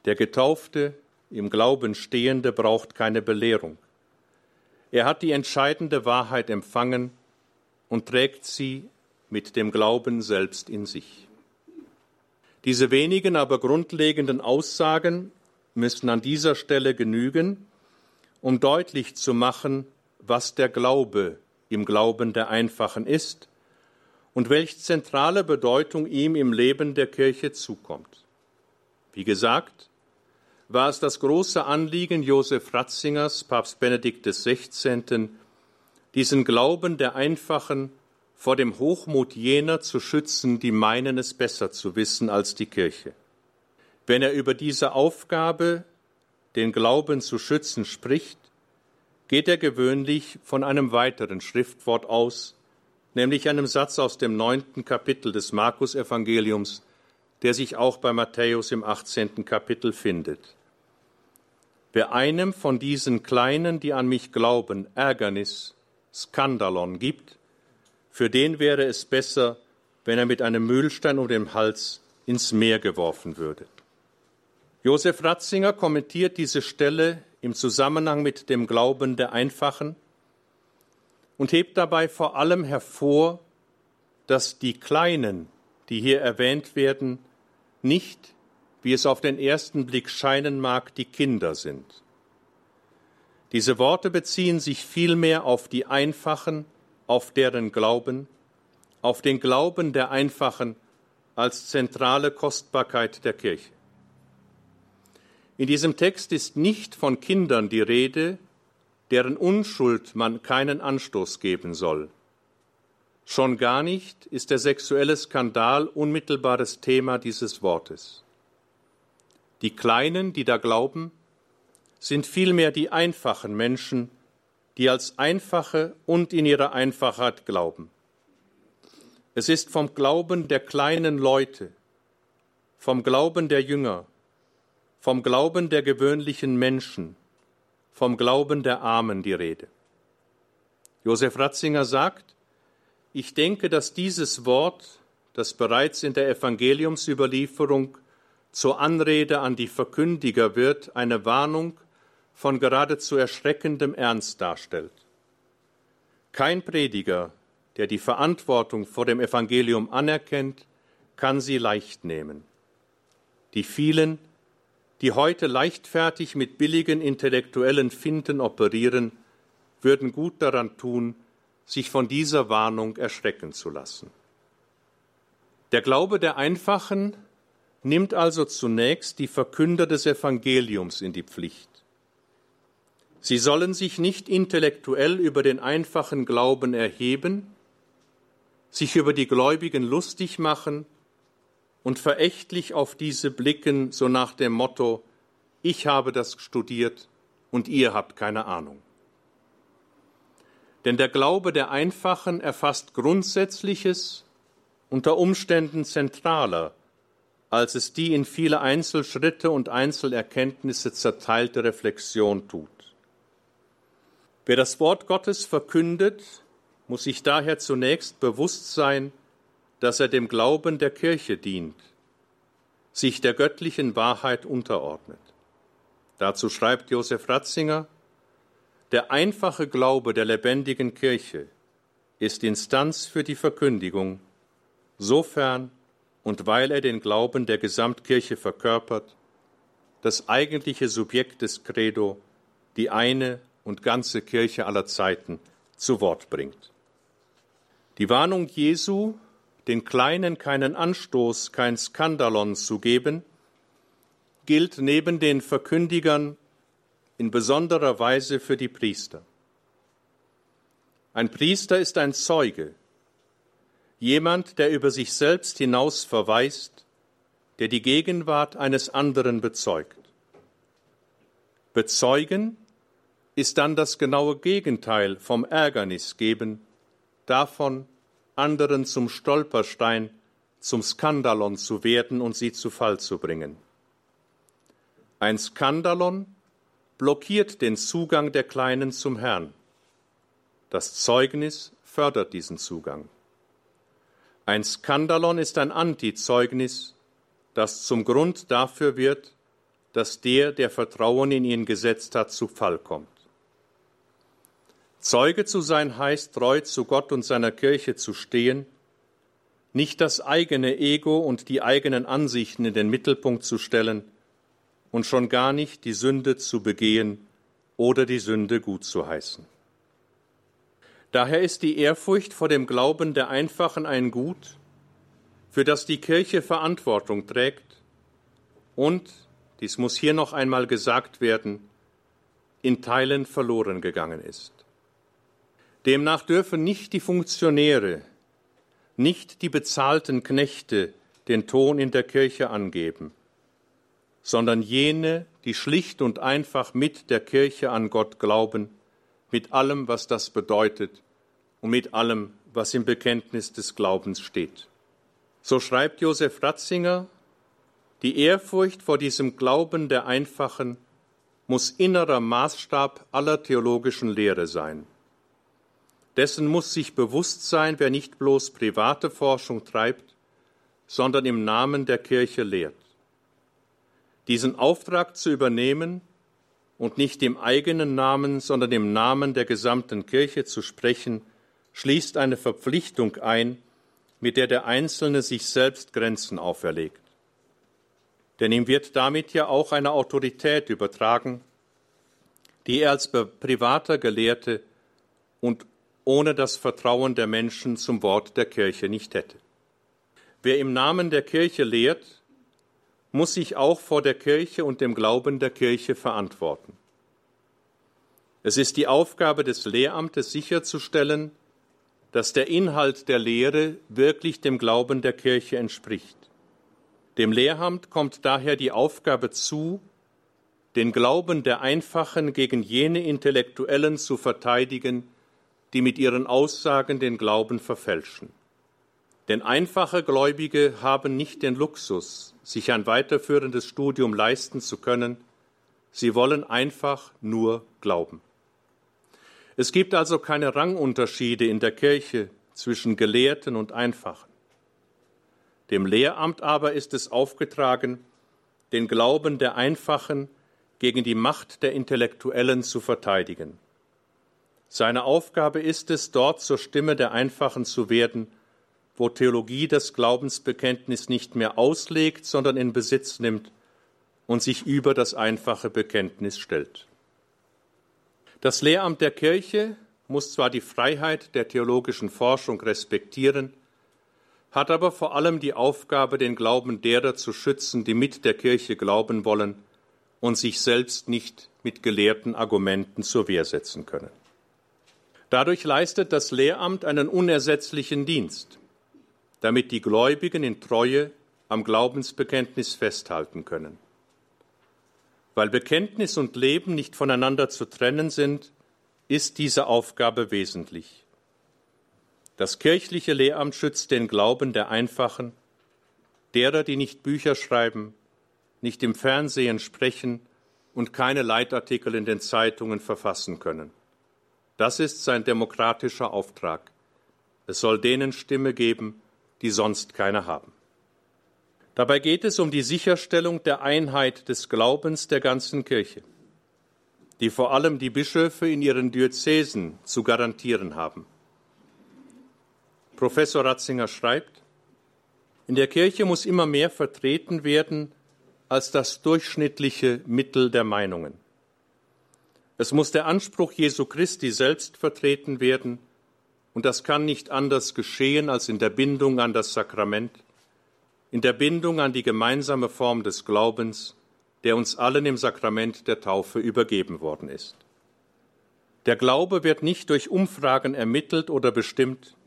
Der Getaufte, im Glauben Stehende, braucht keine Belehrung. Er hat die entscheidende Wahrheit empfangen und trägt sie mit dem Glauben selbst in sich. Diese wenigen, aber grundlegenden Aussagen müssen an dieser Stelle genügen, um deutlich zu machen, was der Glaube im Glauben der Einfachen ist und welch zentrale Bedeutung ihm im Leben der Kirche zukommt. Wie gesagt, war es das große Anliegen Josef Ratzingers, Papst Benedikt XVI., diesen Glauben der Einfachen vor dem Hochmut jener zu schützen, die meinen es besser zu wissen als die Kirche. Wenn er über diese Aufgabe, den Glauben zu schützen, spricht, geht er gewöhnlich von einem weiteren Schriftwort aus, nämlich einem Satz aus dem neunten Kapitel des Markus-Evangeliums, der sich auch bei Matthäus im achtzehnten Kapitel findet. Wer einem von diesen Kleinen, die an mich glauben, Ärgernis, Skandalon gibt, für den wäre es besser, wenn er mit einem Mühlstein um den Hals ins Meer geworfen würde. Josef Ratzinger kommentiert diese Stelle im Zusammenhang mit dem Glauben der Einfachen und hebt dabei vor allem hervor, dass die Kleinen, die hier erwähnt werden, nicht, wie es auf den ersten Blick scheinen mag, die Kinder sind. Diese Worte beziehen sich vielmehr auf die Einfachen, auf deren Glauben, auf den Glauben der Einfachen als zentrale Kostbarkeit der Kirche. In diesem Text ist nicht von Kindern die Rede, deren Unschuld man keinen Anstoß geben soll. Schon gar nicht ist der sexuelle Skandal unmittelbares Thema dieses Wortes. Die Kleinen, die da glauben, sind vielmehr die einfachen Menschen, die als Einfache und in ihrer Einfachheit glauben. Es ist vom Glauben der kleinen Leute, vom Glauben der Jünger, vom Glauben der gewöhnlichen Menschen, vom Glauben der Armen die Rede. Josef Ratzinger sagt, ich denke, dass dieses Wort, das bereits in der Evangeliumsüberlieferung zur Anrede an die Verkündiger wird, eine Warnung von geradezu erschreckendem Ernst darstellt. Kein Prediger, der die Verantwortung vor dem Evangelium anerkennt, kann sie leicht nehmen. Die vielen, die heute leichtfertig mit billigen intellektuellen Finden operieren, würden gut daran tun, sich von dieser Warnung erschrecken zu lassen. Der Glaube der Einfachen nimmt also zunächst die Verkünder des Evangeliums in die Pflicht. Sie sollen sich nicht intellektuell über den einfachen Glauben erheben, sich über die Gläubigen lustig machen und verächtlich auf diese blicken, so nach dem Motto, ich habe das studiert und ihr habt keine Ahnung. Denn der Glaube der Einfachen erfasst Grundsätzliches, unter Umständen zentraler, als es die in viele Einzelschritte und Einzelerkenntnisse zerteilte Reflexion tut. Wer das Wort Gottes verkündet, muss sich daher zunächst bewusst sein, dass er dem Glauben der Kirche dient, sich der göttlichen Wahrheit unterordnet. Dazu schreibt Josef Ratzinger, der einfache Glaube der lebendigen Kirche ist Instanz für die Verkündigung, sofern und weil er den Glauben der Gesamtkirche verkörpert, das eigentliche Subjekt des Credo, die eine und ganze Kirche aller Zeiten zu Wort bringt. Die Warnung Jesu, den Kleinen keinen Anstoß, kein Skandalon zu geben, gilt neben den Verkündigern in besonderer Weise für die Priester. Ein Priester ist ein Zeuge, jemand, der über sich selbst hinaus verweist, der die Gegenwart eines anderen bezeugt. Bezeugen ist dann das genaue Gegenteil vom Ärgernis geben, davon anderen zum Stolperstein, zum Skandalon zu werden und sie zu Fall zu bringen. Ein Skandalon blockiert den Zugang der Kleinen zum Herrn. Das Zeugnis fördert diesen Zugang. Ein Skandalon ist ein Antizeugnis, das zum Grund dafür wird, dass der, der Vertrauen in ihn gesetzt hat, zu Fall kommt. Zeuge zu sein heißt, treu zu Gott und seiner Kirche zu stehen, nicht das eigene Ego und die eigenen Ansichten in den Mittelpunkt zu stellen und schon gar nicht die Sünde zu begehen oder die Sünde gut zu heißen. Daher ist die Ehrfurcht vor dem Glauben der Einfachen ein Gut, für das die Kirche Verantwortung trägt und, dies muss hier noch einmal gesagt werden, in Teilen verloren gegangen ist. Demnach dürfen nicht die Funktionäre, nicht die bezahlten Knechte den Ton in der Kirche angeben, sondern jene, die schlicht und einfach mit der Kirche an Gott glauben, mit allem, was das bedeutet und mit allem, was im Bekenntnis des Glaubens steht. So schreibt Josef Ratzinger, die Ehrfurcht vor diesem Glauben der Einfachen muss innerer Maßstab aller theologischen Lehre sein. Dessen muss sich bewusst sein, wer nicht bloß private Forschung treibt, sondern im Namen der Kirche lehrt. Diesen Auftrag zu übernehmen und nicht im eigenen Namen, sondern im Namen der gesamten Kirche zu sprechen, schließt eine Verpflichtung ein, mit der der Einzelne sich selbst Grenzen auferlegt. Denn ihm wird damit ja auch eine Autorität übertragen, die er als privater Gelehrte und ohne das Vertrauen der Menschen zum Wort der Kirche nicht hätte. Wer im Namen der Kirche lehrt, muss sich auch vor der Kirche und dem Glauben der Kirche verantworten. Es ist die Aufgabe des Lehramtes sicherzustellen, dass der Inhalt der Lehre wirklich dem Glauben der Kirche entspricht. Dem Lehramt kommt daher die Aufgabe zu, den Glauben der Einfachen gegen jene Intellektuellen zu verteidigen, die mit ihren Aussagen den Glauben verfälschen. Denn einfache Gläubige haben nicht den Luxus, sich ein weiterführendes Studium leisten zu können, sie wollen einfach nur glauben. Es gibt also keine Rangunterschiede in der Kirche zwischen Gelehrten und Einfachen. Dem Lehramt aber ist es aufgetragen, den Glauben der Einfachen gegen die Macht der Intellektuellen zu verteidigen. Seine Aufgabe ist es, dort zur Stimme der Einfachen zu werden, wo Theologie das Glaubensbekenntnis nicht mehr auslegt, sondern in Besitz nimmt und sich über das einfache Bekenntnis stellt. Das Lehramt der Kirche muss zwar die Freiheit der theologischen Forschung respektieren, hat aber vor allem die Aufgabe, den Glauben derer zu schützen, die mit der Kirche glauben wollen und sich selbst nicht mit gelehrten Argumenten zur Wehr setzen können. Dadurch leistet das Lehramt einen unersetzlichen Dienst, damit die Gläubigen in Treue am Glaubensbekenntnis festhalten können. Weil Bekenntnis und Leben nicht voneinander zu trennen sind, ist diese Aufgabe wesentlich. Das kirchliche Lehramt schützt den Glauben der Einfachen, derer, die nicht Bücher schreiben, nicht im Fernsehen sprechen und keine Leitartikel in den Zeitungen verfassen können. Das ist sein demokratischer Auftrag. Es soll denen Stimme geben, die sonst keine haben. Dabei geht es um die Sicherstellung der Einheit des Glaubens der ganzen Kirche, die vor allem die Bischöfe in ihren Diözesen zu garantieren haben. Professor Ratzinger schreibt, in der Kirche muss immer mehr vertreten werden als das durchschnittliche Mittel der Meinungen. Es muss der Anspruch Jesu Christi selbst vertreten werden, und das kann nicht anders geschehen als in der Bindung an das Sakrament, in der Bindung an die gemeinsame Form des Glaubens, der uns allen im Sakrament der Taufe übergeben worden ist. Der Glaube wird nicht durch Umfragen ermittelt oder bestimmt.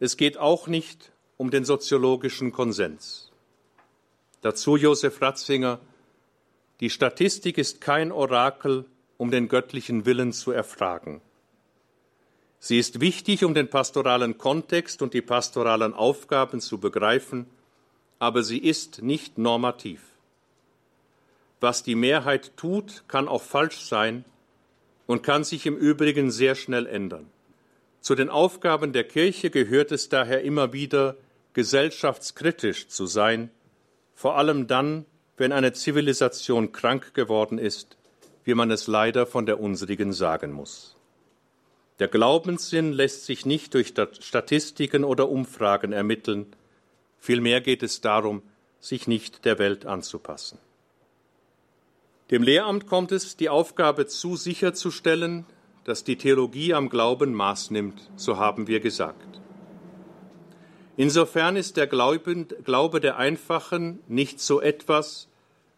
Es geht auch nicht um den soziologischen Konsens. Dazu Josef Ratzinger, die Statistik ist kein Orakel, um den göttlichen Willen zu erfragen. Sie ist wichtig, um den pastoralen Kontext und die pastoralen Aufgaben zu begreifen, aber sie ist nicht normativ. Was die Mehrheit tut, kann auch falsch sein und kann sich im Übrigen sehr schnell ändern. Zu den Aufgaben der Kirche gehört es daher immer wieder, gesellschaftskritisch zu sein, vor allem dann, wenn eine Zivilisation krank geworden ist wie man es leider von der unsrigen sagen muss. Der Glaubenssinn lässt sich nicht durch Statistiken oder Umfragen ermitteln, vielmehr geht es darum, sich nicht der Welt anzupassen. Dem Lehramt kommt es die Aufgabe zu, sicherzustellen, dass die Theologie am Glauben Maß nimmt, so haben wir gesagt. Insofern ist der Glaube der Einfachen nicht so etwas,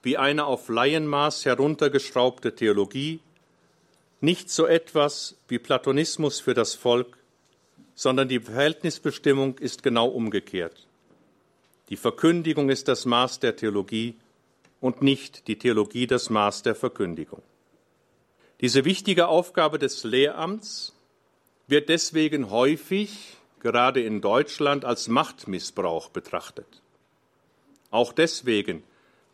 wie eine auf Laienmaß heruntergeschraubte Theologie, nicht so etwas wie Platonismus für das Volk, sondern die Verhältnisbestimmung ist genau umgekehrt. Die Verkündigung ist das Maß der Theologie und nicht die Theologie das Maß der Verkündigung. Diese wichtige Aufgabe des Lehramts wird deswegen häufig, gerade in Deutschland, als Machtmissbrauch betrachtet. Auch deswegen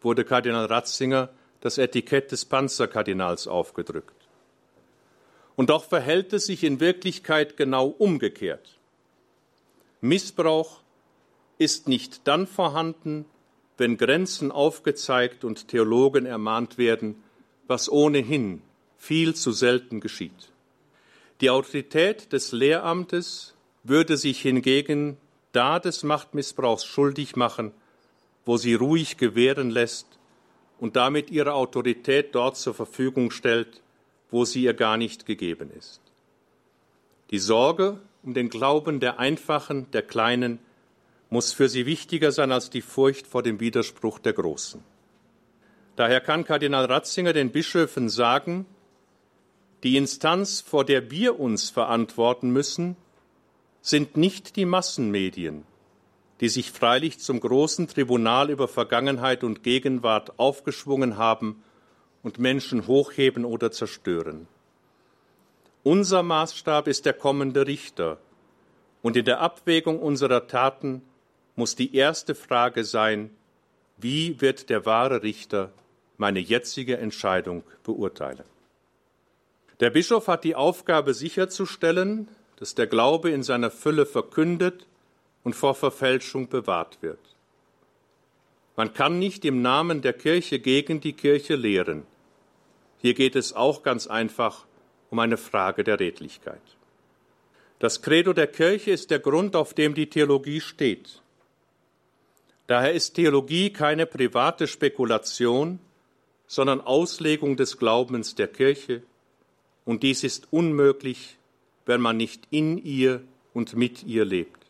wurde Kardinal Ratzinger das Etikett des Panzerkardinals aufgedrückt. Und doch verhält es sich in Wirklichkeit genau umgekehrt. Missbrauch ist nicht dann vorhanden, wenn Grenzen aufgezeigt und Theologen ermahnt werden, was ohnehin viel zu selten geschieht. Die Autorität des Lehramtes würde sich hingegen da des Machtmissbrauchs schuldig machen, wo sie ruhig gewähren lässt und damit ihre Autorität dort zur Verfügung stellt, wo sie ihr gar nicht gegeben ist. Die Sorge um den Glauben der Einfachen, der Kleinen, muss für sie wichtiger sein als die Furcht vor dem Widerspruch der Großen. Daher kann Kardinal Ratzinger den Bischöfen sagen, die Instanz, vor der wir uns verantworten müssen, sind nicht die Massenmedien, die sich freilich zum großen Tribunal über Vergangenheit und Gegenwart aufgeschwungen haben und Menschen hochheben oder zerstören. Unser Maßstab ist der kommende Richter, und in der Abwägung unserer Taten muss die erste Frage sein, wie wird der wahre Richter meine jetzige Entscheidung beurteilen? Der Bischof hat die Aufgabe sicherzustellen, dass der Glaube in seiner Fülle verkündet und vor Verfälschung bewahrt wird. Man kann nicht im Namen der Kirche gegen die Kirche lehren. Hier geht es auch ganz einfach um eine Frage der Redlichkeit. Das Credo der Kirche ist der Grund, auf dem die Theologie steht. Daher ist Theologie keine private Spekulation, sondern Auslegung des Glaubens der Kirche, und dies ist unmöglich, wenn man nicht in ihr und mit ihr lebt.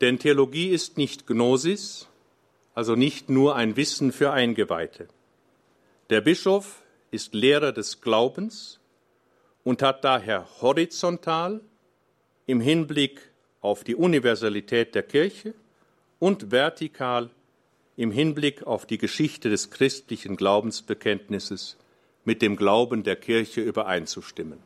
Denn Theologie ist nicht Gnosis, also nicht nur ein Wissen für Eingeweihte. Der Bischof ist Lehrer des Glaubens und hat daher horizontal im Hinblick auf die Universalität der Kirche und vertikal im Hinblick auf die Geschichte des christlichen Glaubensbekenntnisses mit dem Glauben der Kirche übereinzustimmen.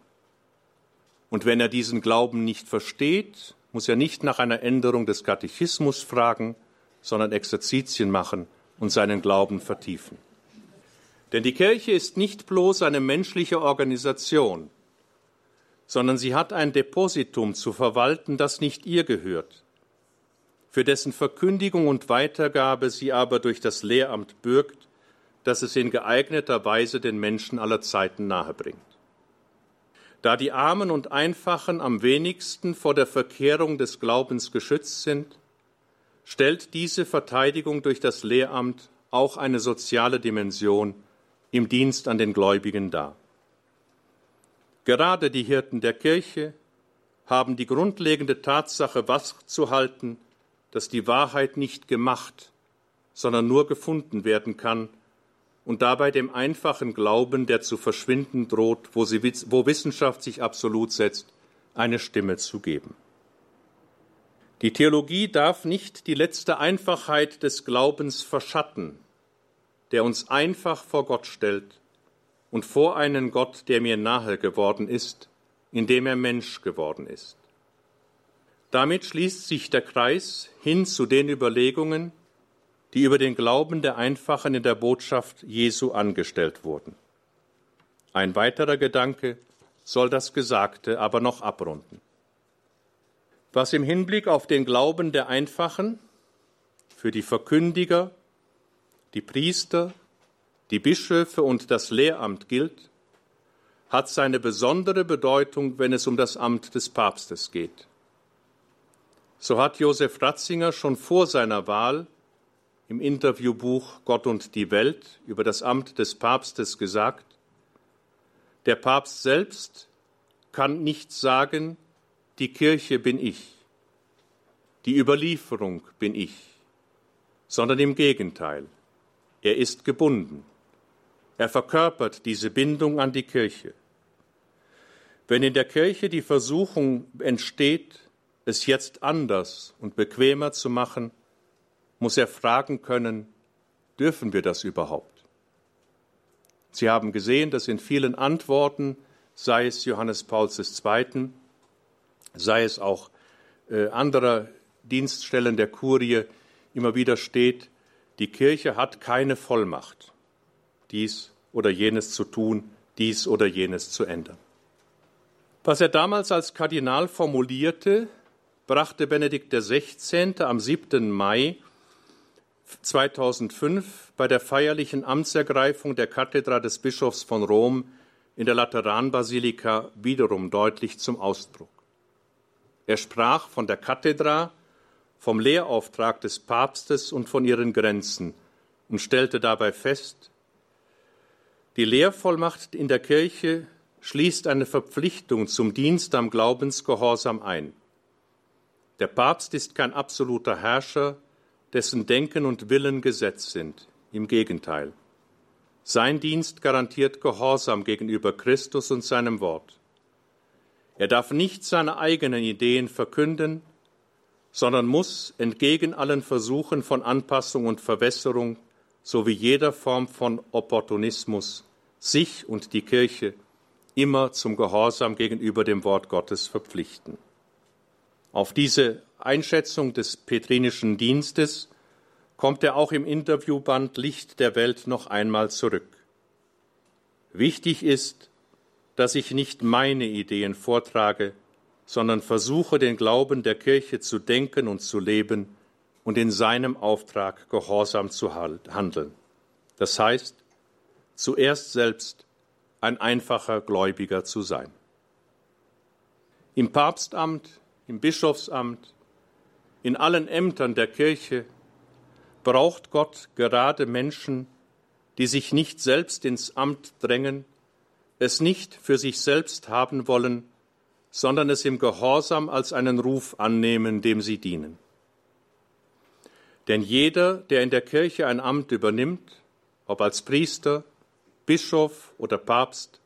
Und wenn er diesen Glauben nicht versteht, muss er nicht nach einer Änderung des Katechismus fragen, sondern Exerzitien machen und seinen Glauben vertiefen. Denn die Kirche ist nicht bloß eine menschliche Organisation, sondern sie hat ein Depositum zu verwalten, das nicht ihr gehört, für dessen Verkündigung und Weitergabe sie aber durch das Lehramt bürgt dass es in geeigneter Weise den Menschen aller Zeiten nahebringt. Da die Armen und Einfachen am wenigsten vor der Verkehrung des Glaubens geschützt sind, stellt diese Verteidigung durch das Lehramt auch eine soziale Dimension im Dienst an den Gläubigen dar. Gerade die Hirten der Kirche haben die grundlegende Tatsache wachzuhalten, dass die Wahrheit nicht gemacht, sondern nur gefunden werden kann, und dabei dem einfachen Glauben, der zu verschwinden droht, wo, sie, wo Wissenschaft sich absolut setzt, eine Stimme zu geben. Die Theologie darf nicht die letzte Einfachheit des Glaubens verschatten, der uns einfach vor Gott stellt und vor einen Gott, der mir nahe geworden ist, indem er Mensch geworden ist. Damit schließt sich der Kreis hin zu den Überlegungen, die über den Glauben der Einfachen in der Botschaft Jesu angestellt wurden. Ein weiterer Gedanke soll das Gesagte aber noch abrunden. Was im Hinblick auf den Glauben der Einfachen für die Verkündiger, die Priester, die Bischöfe und das Lehramt gilt, hat seine besondere Bedeutung, wenn es um das Amt des Papstes geht. So hat Josef Ratzinger schon vor seiner Wahl im Interviewbuch Gott und die Welt über das Amt des Papstes gesagt, der Papst selbst kann nicht sagen, die Kirche bin ich, die Überlieferung bin ich, sondern im Gegenteil. Er ist gebunden. Er verkörpert diese Bindung an die Kirche. Wenn in der Kirche die Versuchung entsteht, es jetzt anders und bequemer zu machen, muss er fragen können, dürfen wir das überhaupt? Sie haben gesehen, dass in vielen Antworten, sei es Johannes Pauls II., sei es auch äh, anderer Dienststellen der Kurie, immer wieder steht, die Kirche hat keine Vollmacht, dies oder jenes zu tun, dies oder jenes zu ändern. Was er damals als Kardinal formulierte, brachte Benedikt XVI. am 7. Mai 2005 bei der feierlichen Amtsergreifung der Kathedra des Bischofs von Rom in der Lateranbasilika wiederum deutlich zum Ausdruck. Er sprach von der Kathedra, vom Lehrauftrag des Papstes und von ihren Grenzen und stellte dabei fest, die Lehrvollmacht in der Kirche schließt eine Verpflichtung zum Dienst am Glaubensgehorsam ein. Der Papst ist kein absoluter Herrscher, dessen Denken und Willen Gesetz sind. Im Gegenteil. Sein Dienst garantiert Gehorsam gegenüber Christus und seinem Wort. Er darf nicht seine eigenen Ideen verkünden, sondern muss entgegen allen Versuchen von Anpassung und Verwässerung sowie jeder Form von Opportunismus sich und die Kirche immer zum Gehorsam gegenüber dem Wort Gottes verpflichten. Auf diese Einschätzung des petrinischen Dienstes kommt er auch im Interviewband Licht der Welt noch einmal zurück. Wichtig ist, dass ich nicht meine Ideen vortrage, sondern versuche den Glauben der Kirche zu denken und zu leben und in seinem Auftrag gehorsam zu handeln. Das heißt, zuerst selbst ein einfacher Gläubiger zu sein. Im Papstamt, im Bischofsamt, in allen Ämtern der Kirche braucht Gott gerade Menschen, die sich nicht selbst ins Amt drängen, es nicht für sich selbst haben wollen, sondern es im Gehorsam als einen Ruf annehmen, dem sie dienen. Denn jeder, der in der Kirche ein Amt übernimmt, ob als Priester, Bischof oder Papst,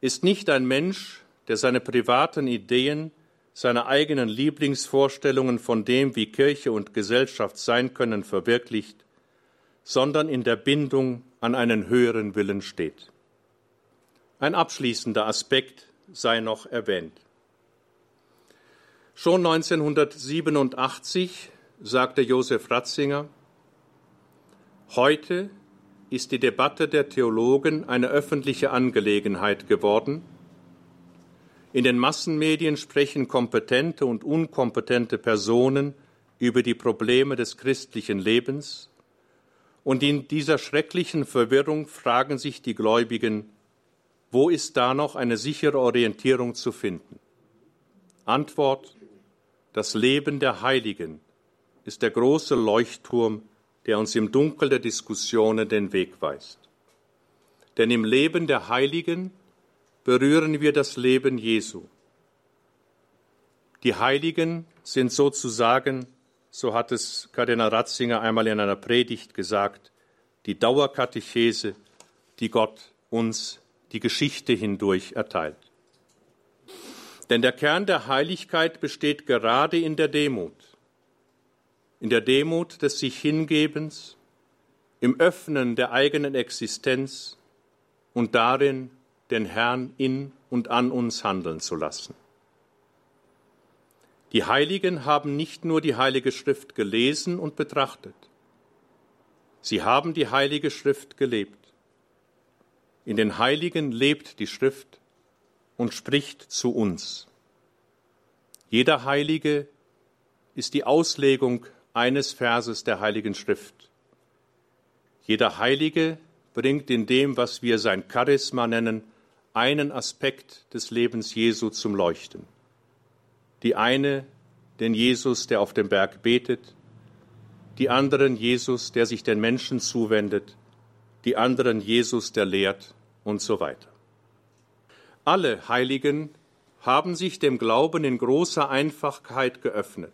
ist nicht ein Mensch, der seine privaten Ideen, seine eigenen Lieblingsvorstellungen von dem, wie Kirche und Gesellschaft sein können, verwirklicht, sondern in der Bindung an einen höheren Willen steht. Ein abschließender Aspekt sei noch erwähnt. Schon 1987 sagte Josef Ratzinger, heute ist die Debatte der Theologen eine öffentliche Angelegenheit geworden. In den Massenmedien sprechen kompetente und unkompetente Personen über die Probleme des christlichen Lebens, und in dieser schrecklichen Verwirrung fragen sich die Gläubigen, wo ist da noch eine sichere Orientierung zu finden? Antwort das Leben der Heiligen ist der große Leuchtturm, der uns im Dunkel der Diskussionen den Weg weist. Denn im Leben der Heiligen berühren wir das Leben Jesu. Die Heiligen sind sozusagen, so hat es Kardinal Ratzinger einmal in einer Predigt gesagt, die Dauerkatechese, die Gott uns die Geschichte hindurch erteilt. Denn der Kern der Heiligkeit besteht gerade in der Demut, in der Demut des sich Hingebens, im Öffnen der eigenen Existenz und darin, den Herrn in und an uns handeln zu lassen. Die Heiligen haben nicht nur die Heilige Schrift gelesen und betrachtet, sie haben die Heilige Schrift gelebt. In den Heiligen lebt die Schrift und spricht zu uns. Jeder Heilige ist die Auslegung eines Verses der Heiligen Schrift. Jeder Heilige bringt in dem, was wir sein Charisma nennen, einen Aspekt des Lebens Jesu zum Leuchten. Die eine, den Jesus, der auf dem Berg betet, die anderen Jesus, der sich den Menschen zuwendet, die anderen Jesus, der lehrt und so weiter. Alle Heiligen haben sich dem Glauben in großer Einfachheit geöffnet.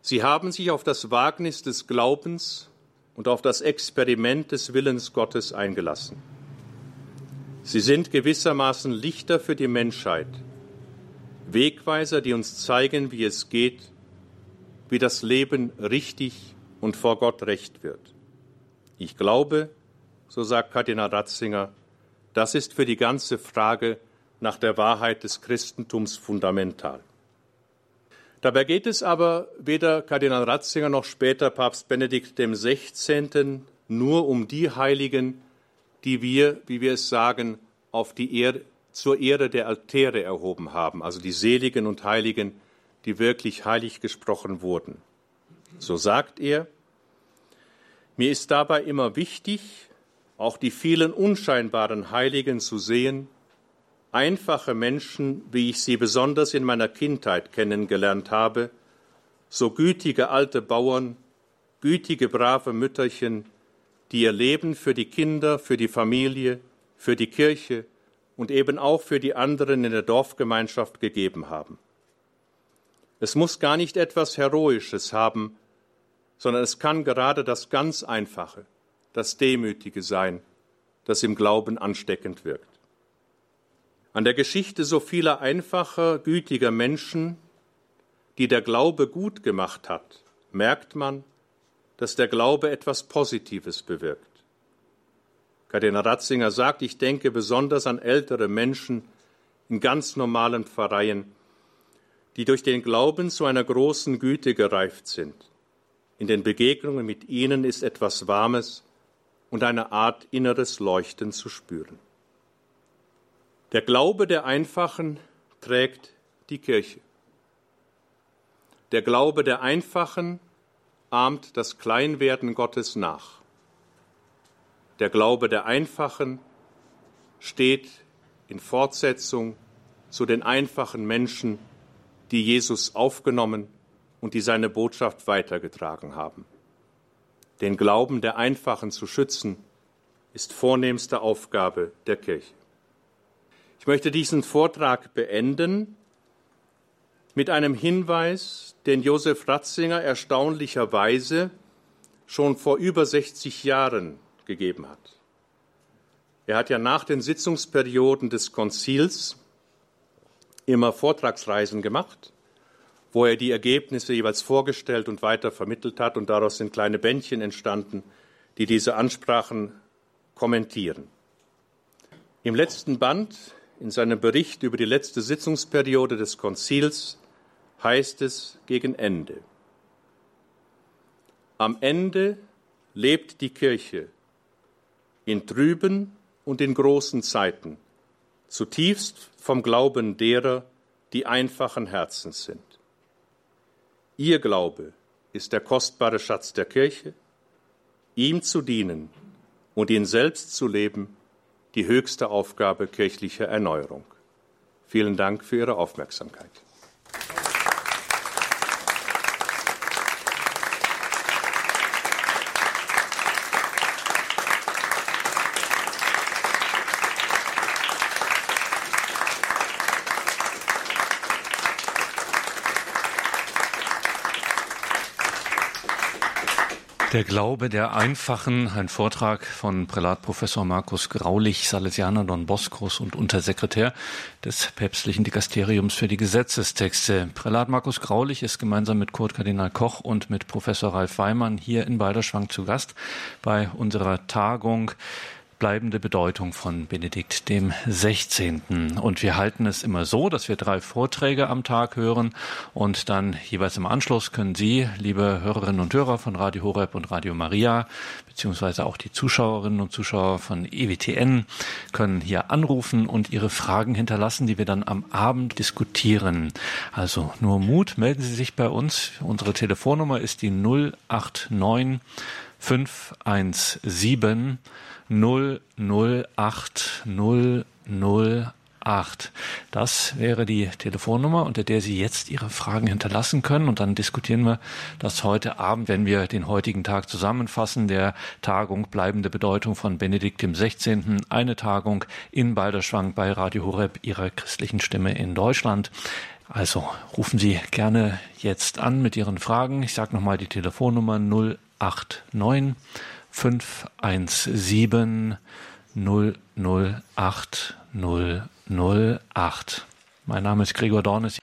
Sie haben sich auf das Wagnis des Glaubens und auf das Experiment des Willens Gottes eingelassen. Sie sind gewissermaßen Lichter für die Menschheit, Wegweiser, die uns zeigen, wie es geht, wie das Leben richtig und vor Gott recht wird. Ich glaube, so sagt Kardinal Ratzinger, das ist für die ganze Frage nach der Wahrheit des Christentums fundamental. Dabei geht es aber weder Kardinal Ratzinger noch später Papst Benedikt XVI. nur um die Heiligen, die wir, wie wir es sagen, auf die Erde, zur Ehre der Altäre erhoben haben, also die Seligen und Heiligen, die wirklich heilig gesprochen wurden. So sagt er, mir ist dabei immer wichtig, auch die vielen unscheinbaren Heiligen zu sehen, einfache Menschen, wie ich sie besonders in meiner Kindheit kennengelernt habe, so gütige alte Bauern, gütige brave Mütterchen, die ihr Leben für die Kinder, für die Familie, für die Kirche und eben auch für die anderen in der Dorfgemeinschaft gegeben haben. Es muss gar nicht etwas Heroisches haben, sondern es kann gerade das ganz Einfache, das Demütige sein, das im Glauben ansteckend wirkt. An der Geschichte so vieler einfacher, gütiger Menschen, die der Glaube gut gemacht hat, merkt man, dass der Glaube etwas Positives bewirkt. Kardinal Ratzinger sagt, ich denke besonders an ältere Menschen in ganz normalen Pfarreien, die durch den Glauben zu einer großen Güte gereift sind. In den Begegnungen mit ihnen ist etwas Warmes und eine Art inneres Leuchten zu spüren. Der Glaube der Einfachen trägt die Kirche. Der Glaube der Einfachen ahmt das Kleinwerden Gottes nach. Der Glaube der Einfachen steht in Fortsetzung zu den einfachen Menschen, die Jesus aufgenommen und die seine Botschaft weitergetragen haben. Den Glauben der Einfachen zu schützen, ist vornehmste Aufgabe der Kirche. Ich möchte diesen Vortrag beenden mit einem Hinweis, den Josef Ratzinger erstaunlicherweise schon vor über 60 Jahren gegeben hat. Er hat ja nach den Sitzungsperioden des Konzils immer Vortragsreisen gemacht, wo er die Ergebnisse jeweils vorgestellt und weiter vermittelt hat, und daraus sind kleine Bändchen entstanden, die diese Ansprachen kommentieren. Im letzten Band in seinem Bericht über die letzte Sitzungsperiode des Konzils heißt es gegen Ende. Am Ende lebt die Kirche in trüben und in großen Zeiten, zutiefst vom Glauben derer, die einfachen Herzens sind. Ihr Glaube ist der kostbare Schatz der Kirche, ihm zu dienen und ihn selbst zu leben, die höchste Aufgabe kirchlicher Erneuerung. Vielen Dank für Ihre Aufmerksamkeit. Der Glaube der Einfachen, ein Vortrag von Prälat Professor Markus Graulich, Salesianer Don Boscos und Untersekretär des päpstlichen Dikasteriums für die Gesetzestexte. Prälat Markus Graulich ist gemeinsam mit Kurt Kardinal Koch und mit Professor Ralf Weimann hier in Balderschwang zu Gast bei unserer Tagung bleibende Bedeutung von Benedikt dem 16. Und wir halten es immer so, dass wir drei Vorträge am Tag hören und dann jeweils im Anschluss können Sie, liebe Hörerinnen und Hörer von Radio Horeb und Radio Maria, beziehungsweise auch die Zuschauerinnen und Zuschauer von EWTN, können hier anrufen und ihre Fragen hinterlassen, die wir dann am Abend diskutieren. Also nur Mut, melden Sie sich bei uns. Unsere Telefonnummer ist die 089 517 008 008. Das wäre die Telefonnummer, unter der Sie jetzt Ihre Fragen hinterlassen können. Und dann diskutieren wir das heute Abend, wenn wir den heutigen Tag zusammenfassen, der Tagung bleibende Bedeutung von Benedikt XVI. Eine Tagung in Balderschwang bei Radio Horeb, Ihrer christlichen Stimme in Deutschland. Also rufen Sie gerne jetzt an mit Ihren Fragen. Ich sage nochmal die Telefonnummer 0 089 517 008 008. Mein Name ist Gregor Dornes.